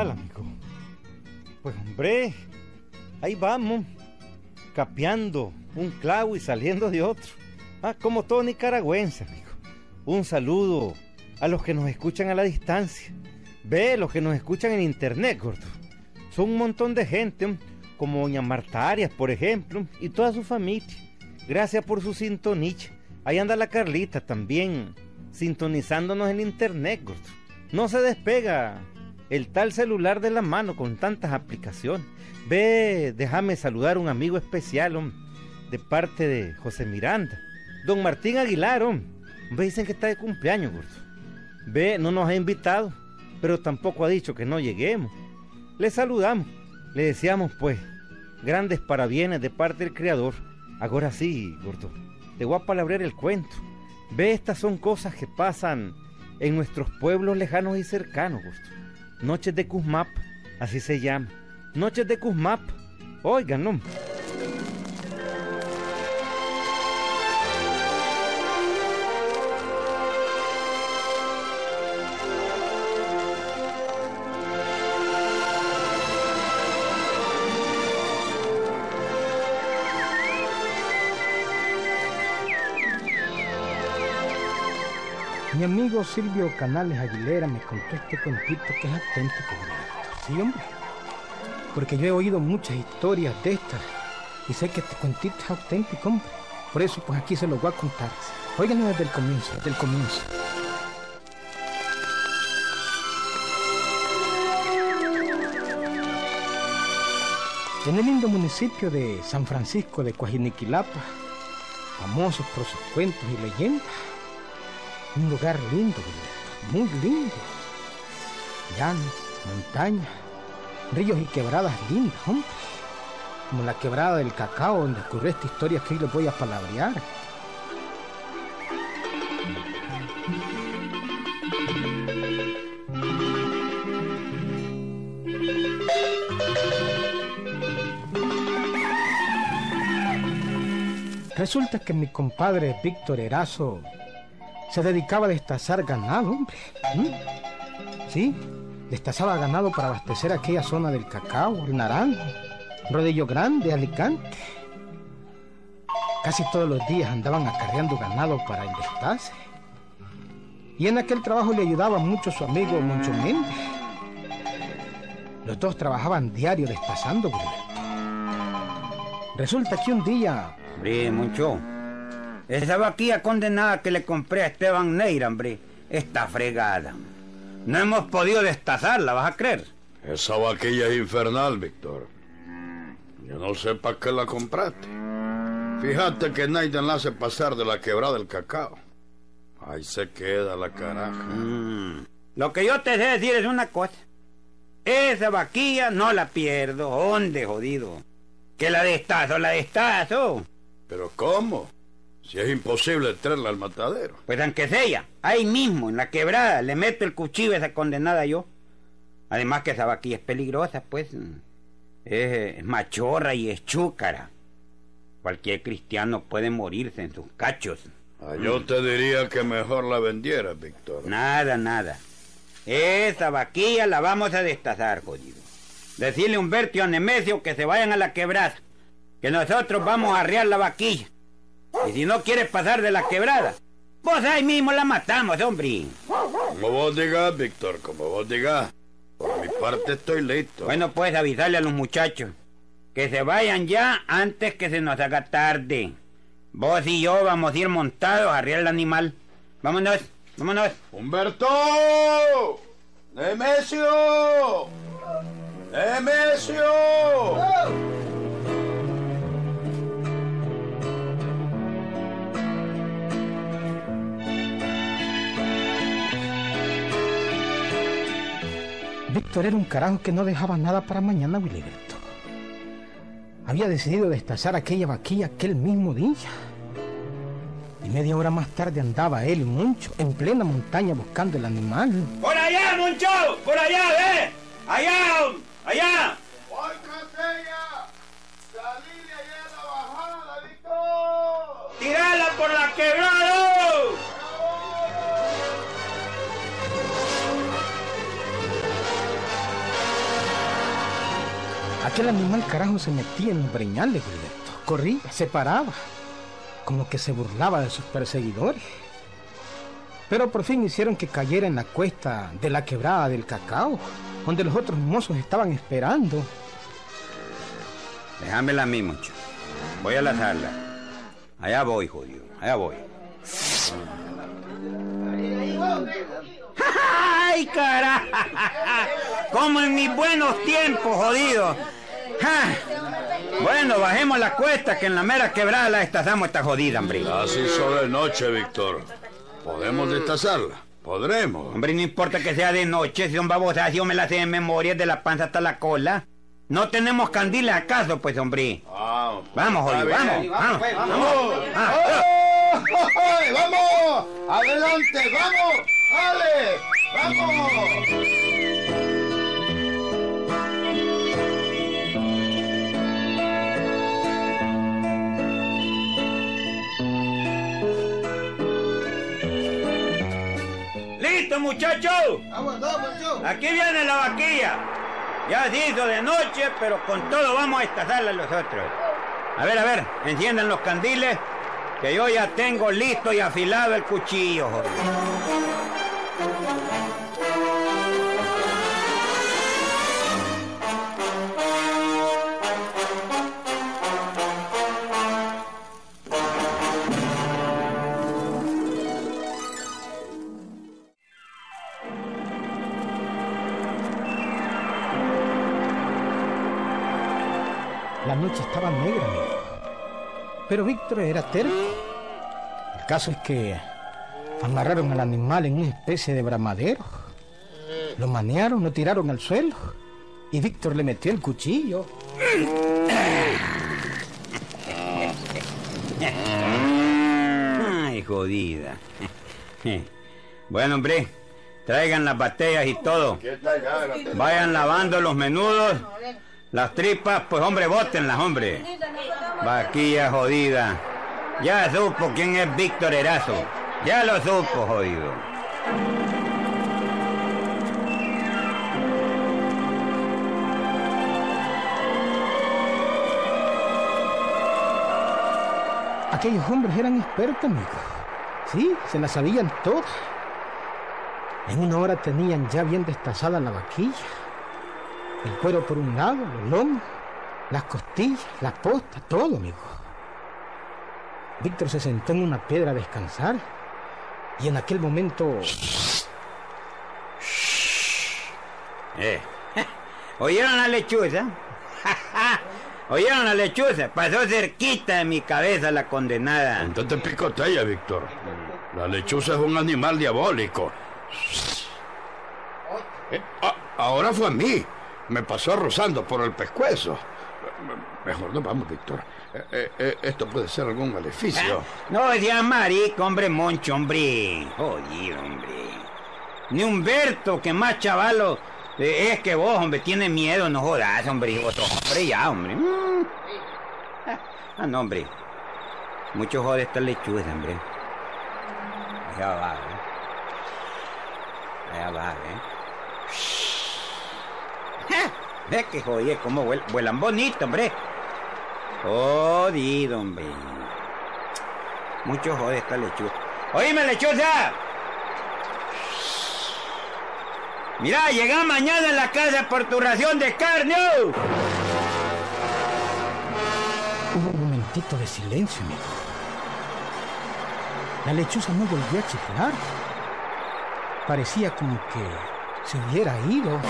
amigo? Pues hombre, ahí vamos, capeando un clavo y saliendo de otro. Ah, como todo nicaragüense, amigo. Un saludo a los que nos escuchan a la distancia. Ve, los que nos escuchan en internet, gordo. Son un montón de gente, como doña Marta Arias, por ejemplo, y toda su familia. Gracias por su sintonía. Ahí anda la Carlita también, sintonizándonos en internet, gordo. No se despega el tal celular de la mano con tantas aplicaciones. Ve, déjame saludar a un amigo especial, de parte de José Miranda. Don Martín Aguilar, Me dicen que está de cumpleaños, gordo. Ve, no nos ha invitado, pero tampoco ha dicho que no lleguemos. Le saludamos, le deseamos, pues, grandes parabienes de parte del Creador. Ahora sí, gordo, te voy a palabrear el cuento. Ve, estas son cosas que pasan en nuestros pueblos lejanos y cercanos, gordo. Noches de Cusmap, así se llama. Noches de Cusmap. Oigan, no. Amigo Silvio Canales Aguilera me contó este contito que es auténtico, Sí, hombre. Porque yo he oído muchas historias de estas y sé que este contito es auténtico, hombre. Por eso, pues aquí se lo voy a contar. Óiganlo desde el comienzo, desde el comienzo. En el lindo municipio de San Francisco de Coajiniquilapa, famosos por sus cuentos y leyendas, un lugar lindo, muy lindo. Llano, montaña, ríos y quebradas lindas, hombre. Como la quebrada del cacao donde ocurrió esta historia que hoy les voy a palabrear. Resulta que mi compadre Víctor Erazo se dedicaba a destazar ganado, hombre. ¿Mm? Sí, destazaba ganado para abastecer aquella zona del cacao, el naranjo, Rodillo Grande, Alicante. Casi todos los días andaban acarreando ganado para el. Y en aquel trabajo le ayudaba mucho su amigo Moncho Méndez. Los dos trabajaban diario destazando, Resulta que un día... Hombre, Moncho, esa vaquilla condenada que le compré a Esteban Neira, hombre, está fregada. No hemos podido destazarla, ¿vas a creer? Esa vaquilla es infernal, Víctor. Yo no sé para qué la compraste. Fíjate que nadie la hace pasar de la quebrada del cacao. Ahí se queda la caraja. Mm. Lo que yo te sé decir es una cosa. Esa vaquilla no la pierdo. ¿Dónde, jodido? Que la destazo, la destazo. ¿Pero cómo? Si es imposible traerla al matadero. Pues aunque sea, ahí mismo, en la quebrada, le meto el cuchillo a esa condenada yo. Además que esa vaquilla es peligrosa, pues. Es, machorra y es chúcara. Cualquier cristiano puede morirse en sus cachos. Ah, yo te diría que mejor la vendieras, Víctor. Nada, nada. Esa vaquilla la vamos a destazar, jodido. Decirle a Humberto y a Nemesio que se vayan a la quebrada. Que nosotros vamos a arriar la vaquilla. Y si no quieres pasar de la quebrada, pues ahí mismo la matamos, hombre. Como vos digas, Víctor, como vos digas. Por mi parte estoy listo. Bueno, pues avisarle a los muchachos que se vayan ya antes que se nos haga tarde. Vos y yo vamos a ir montados a arriar el animal. Vámonos, vámonos. ¡Humberto! ¡Nemesio! ¡Nemesio! Era un carajo que no dejaba nada para mañana, Wiliberto. Había decidido destazar aquella vaquilla aquel mismo día. Y media hora más tarde andaba él Moncho en plena montaña buscando el animal. ¡Por allá, Moncho! ¡Por allá, ve! ¡Allá! ¡Allá! Aquel animal carajo se metía en los breñales, Gilberto. Corría, se paraba, como que se burlaba de sus perseguidores. Pero por fin hicieron que cayera en la cuesta de la quebrada del cacao, donde los otros mozos estaban esperando. Déjamela a mí, mucho. Voy a la sala. Allá voy, jodido. Allá voy. ¡Ay, carajo! Como en mis buenos tiempos, jodido. ¡Ja! Bueno, bajemos la cuesta que en la mera quebrada la destazamos esta jodida, hombre. Así solo de noche, Víctor. ¿Podemos destazarla? Podremos. Hombre, no importa que sea de noche, si un babosacio me la sé de memoria de la panza hasta la cola. No tenemos candiles acaso, pues, hombre. Vamos, Vamos, jodido, Está vamos, bien. vamos, ¡Vamos! Ah, ¡Ay, ¡Vamos! ¡Adelante! ¡Vamos! ¡Ale! ¡Vamos! ¡Listo, muchachos! Aquí viene la vaquilla. Ya se hizo de noche, pero con todo vamos a estazarla los otros. A ver, a ver, enciendan los candiles, que yo ya tengo listo y afilado el cuchillo, joder. La noche estaba negra, amigo. Pero Víctor era terco. El caso es que amarraron al animal en una especie de bramadero. Lo manearon, lo tiraron al suelo. Y Víctor le metió el cuchillo. Ay, jodida. Bueno, hombre, traigan las batallas y todo. Vayan lavando los menudos. Las tripas, pues hombre, bótenlas, hombre. Vaquilla jodida. Ya supo quién es Víctor Erazo. Ya lo supo, jodido. Aquellos hombres eran expertos, amigo. Sí, se las sabían todas. En una hora tenían ya bien destazada la vaquilla. El cuero por un lado, los lomos, las costillas, la posta, todo, amigo. Víctor se sentó en una piedra a descansar y en aquel momento Eh. ¿Oyeron la lechuza? ¿Oyeron la lechuza? Pasó cerquita de mi cabeza la condenada. Entonces picotella, Víctor. La lechuza es un animal diabólico. Eh, ah, ahora fue a mí. Me pasó rozando por el pescuezo. Mejor no vamos, Víctor. Eh, eh, eh, esto puede ser algún maleficio. No seas marico, hombre moncho, hombre. Jodido, hombre. Ni Humberto, que más chavalo es que vos, hombre, tiene miedo, no jodas, hombre. Otro hombre ya, hombre. Mm. Ah, no, hombre. Mucho jode esta lechuza, hombre. Allá va, ¿eh? Allá va, ¿eh? ¡Ja! Ve que jodie, cómo vuel- vuelan bonito, hombre. Jodido, hombre. Mucho jode esta lechuza. ¡Oíme, lechuza! Mira, llega mañana en la casa por tu ración de carne. oh. hubo un momentito de silencio, amigo. La lechuza no volvió a chiflar. Parecía como que se hubiera ido.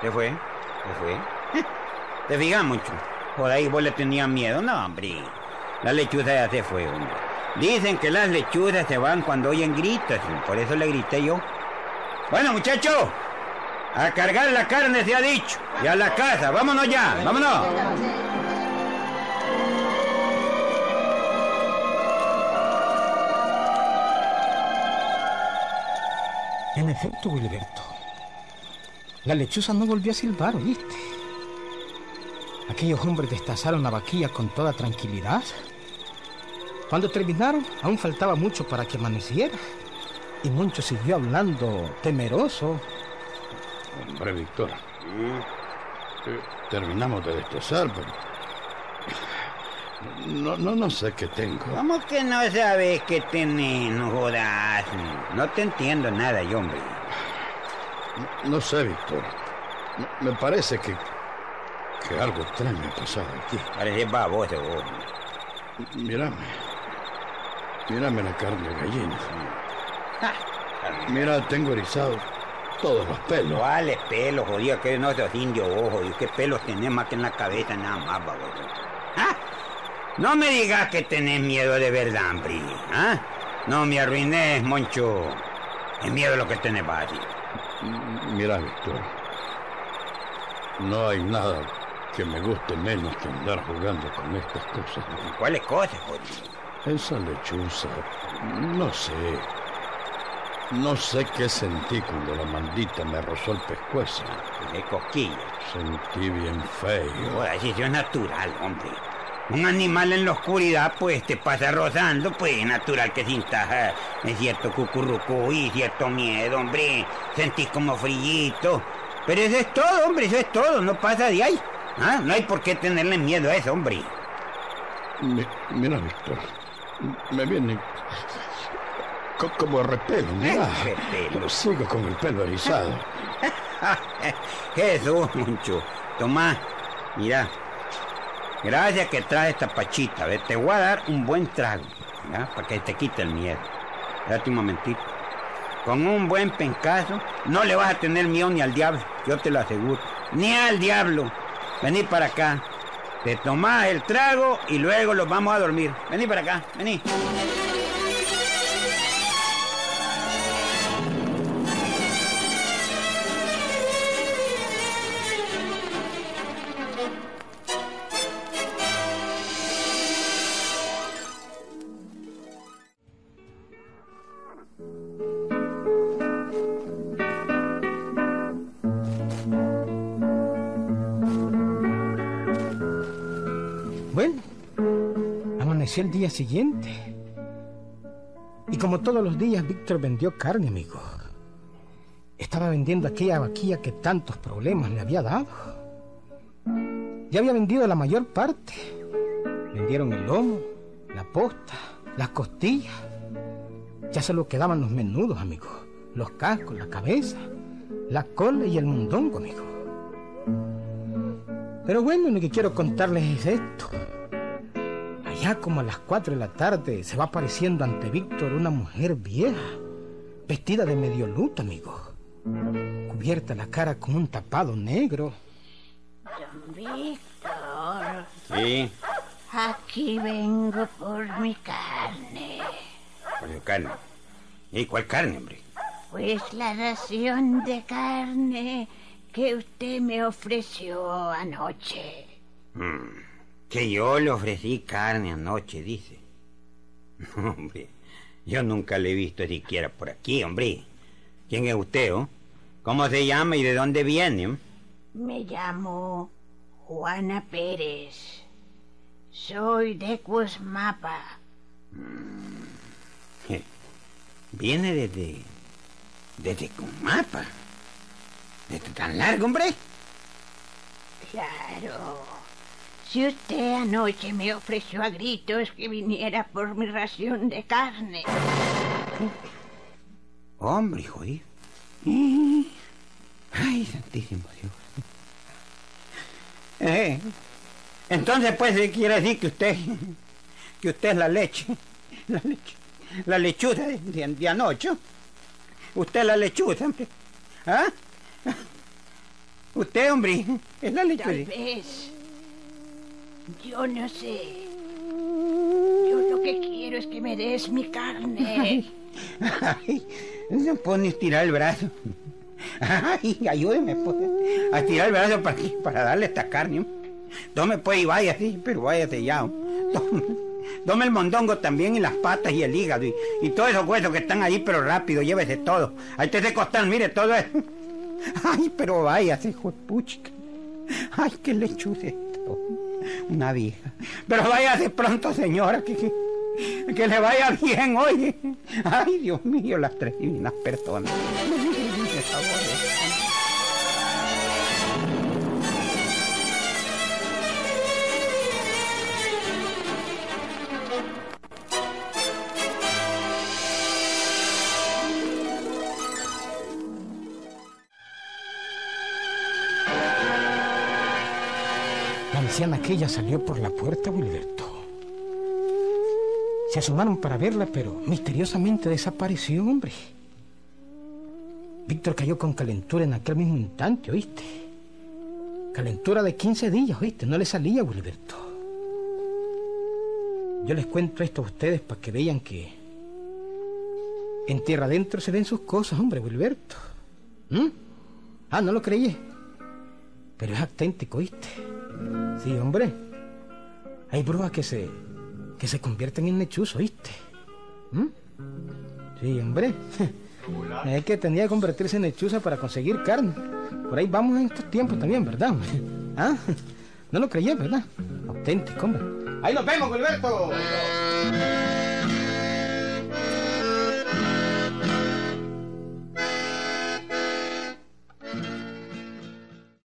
¿Se fue? ¿Se fue? ¿Te fijas mucho? Por ahí vos le tenías miedo. No, hombre. La lechuza ya se fue, hombre. Dicen que las lechuzas se van cuando oyen gritos. Por eso le grité yo. Bueno, muchachos. A cargar la carne se ha dicho. Y a la casa. Vámonos ya. Vámonos. En efecto, Wilberto. La lechuza no volvió a silbar, ¿oíste? Aquellos hombres destazaron la vaquilla con toda tranquilidad. Cuando terminaron, aún faltaba mucho para que amaneciera. Y Moncho siguió hablando temeroso. Hombre, Víctor. eh, terminamos de destazar, pero... No, no, no sé qué tengo. ¿Cómo que no sabes qué tenés? No jodas. No te entiendo nada, yo, hombre. No, sé, Víctor. Me parece que, que algo extraño ha pasado aquí. Parece baboso, vos. Mírame. Mírame la carne de gallina. Mira, tengo erizado todos los pelos. ¿Cuáles pelos, jodido? Que no sos indio, ojo. ¿Y qué pelos tenés más que en la cabeza, nada más, baboso? ¿Ah? No me digas que tenés miedo de verdad, hombre. ¿Ah? No me arruines, Moncho. Es miedo lo que tenés, Bati. Mira, Víctor. No hay nada que me guste menos que andar jugando con estas cosas. ¿Cuáles cosas, jodido? Esa lechuza. No sé. No sé qué sentí cuando la maldita me rozó el pescuezo. De cosquilla. Sentí bien feo. Si eso es natural, hombre. Un animal en la oscuridad, pues, te pasa rozando, pues, es natural que sientas eh, es cierto cucurrucú y cierto miedo, hombre. Sentís como frillito. Pero eso es todo, hombre, eso es todo, no pasa de ahí. ¿Ah? No hay por qué tenerle miedo a eso, hombre. Mi- mira, Víctor. Me viene co- como repelo, mira. Repelo. Sigo con el pelo erizado. Jesús, Moncho. Tomá, mira. Gracias que traes esta pachita, ¿ves? Te voy a dar un buen trago, ¿ya? Para que te quite el miedo. Date un momentito. Con un buen pencazo, no le vas a tener miedo ni al diablo, yo te lo aseguro. Ni al diablo. Vení para acá. Te tomás el trago y luego los vamos a dormir. Vení para acá, vení. El día siguiente. Y como todos los días, Víctor vendió carne, amigo. Estaba vendiendo aquella vaquilla que tantos problemas le había dado. Ya había vendido la mayor parte. Vendieron el lomo, la posta, las costillas. Ya solo quedaban los menudos, amigo. Los cascos, la cabeza, la cola y el mundongo, amigo. Pero bueno, lo que quiero contarles es esto. Allá como a las 4 de la tarde se va apareciendo ante Víctor una mujer vieja, vestida de medio luto, amigo. Cubierta la cara con un tapado negro. Don Víctor, Sí, aquí vengo por mi carne. por su carne. ¿Y cuál carne, hombre? Pues la ración de carne que usted me ofreció anoche. Que yo le ofrecí carne anoche, dice. No, hombre, yo nunca le he visto siquiera por aquí, hombre. ¿Quién es usted, oh? ¿Cómo se llama y de dónde viene? oh? Me llamo Juana Pérez. Soy de Cusmapa. Je, Viene desde... desde Cumapa. ¿Desde tan largo, hombre? Claro. Si usted anoche me ofreció a gritos que viniera por mi ración de carne. Hombre, jodido. Ay, santísimo Dios. Eh, entonces, pues, ¿qué quiere decir que usted, que usted es la leche, la leche, la lechuza de, de- de anoche. Usted es la lechuza, hombre. ¿Ah? Usted, hombre, es la Tal lechuza. vez. Yo no sé. Yo lo que quiero es que me des mi carne. Ay, no puedo ni estirar el brazo. Ay, ayúdeme, pues, a estirar el brazo para, aquí, para darle esta carne. Tome, pues, y váyase, pero váyase ya. Tome, tome el mondongo también y las patas y el hígado y, y todos esos huesos que están ahí, pero rápido, llévese todo. Ahí te de costar, mire, todo eso. Ay, pero váyase, hijo de puchica. Ay, qué lechuza esto. Una vieja. Pero váyase pronto, señora, que, que, que le vaya bien, oye. Ay, Dios mío, las tres divinas personas. anciana aquella salió por la puerta, Wilberto. Se asomaron para verla, pero misteriosamente desapareció, hombre. Víctor cayó con calentura en aquel mismo instante, ¿oíste? Calentura de 15 días, ¿oíste? No le salía, Wilberto. Yo les cuento esto a ustedes para que vean que en tierra adentro se ven sus cosas, hombre, Wilberto. ¿Mm? Ah, no lo creí. Pero es auténtico, ¿oíste? Sí, hombre. Hay brujas que se que se convierten en lechuzos, ¿oíste? ¿Mm? Sí, hombre. Es que tenía que convertirse en lechuza para conseguir carne. Por ahí vamos en estos tiempos también, ¿verdad? ¿Ah? No lo creí, ¿verdad? Auténtico, hombre. Ahí nos vemos, Gilberto.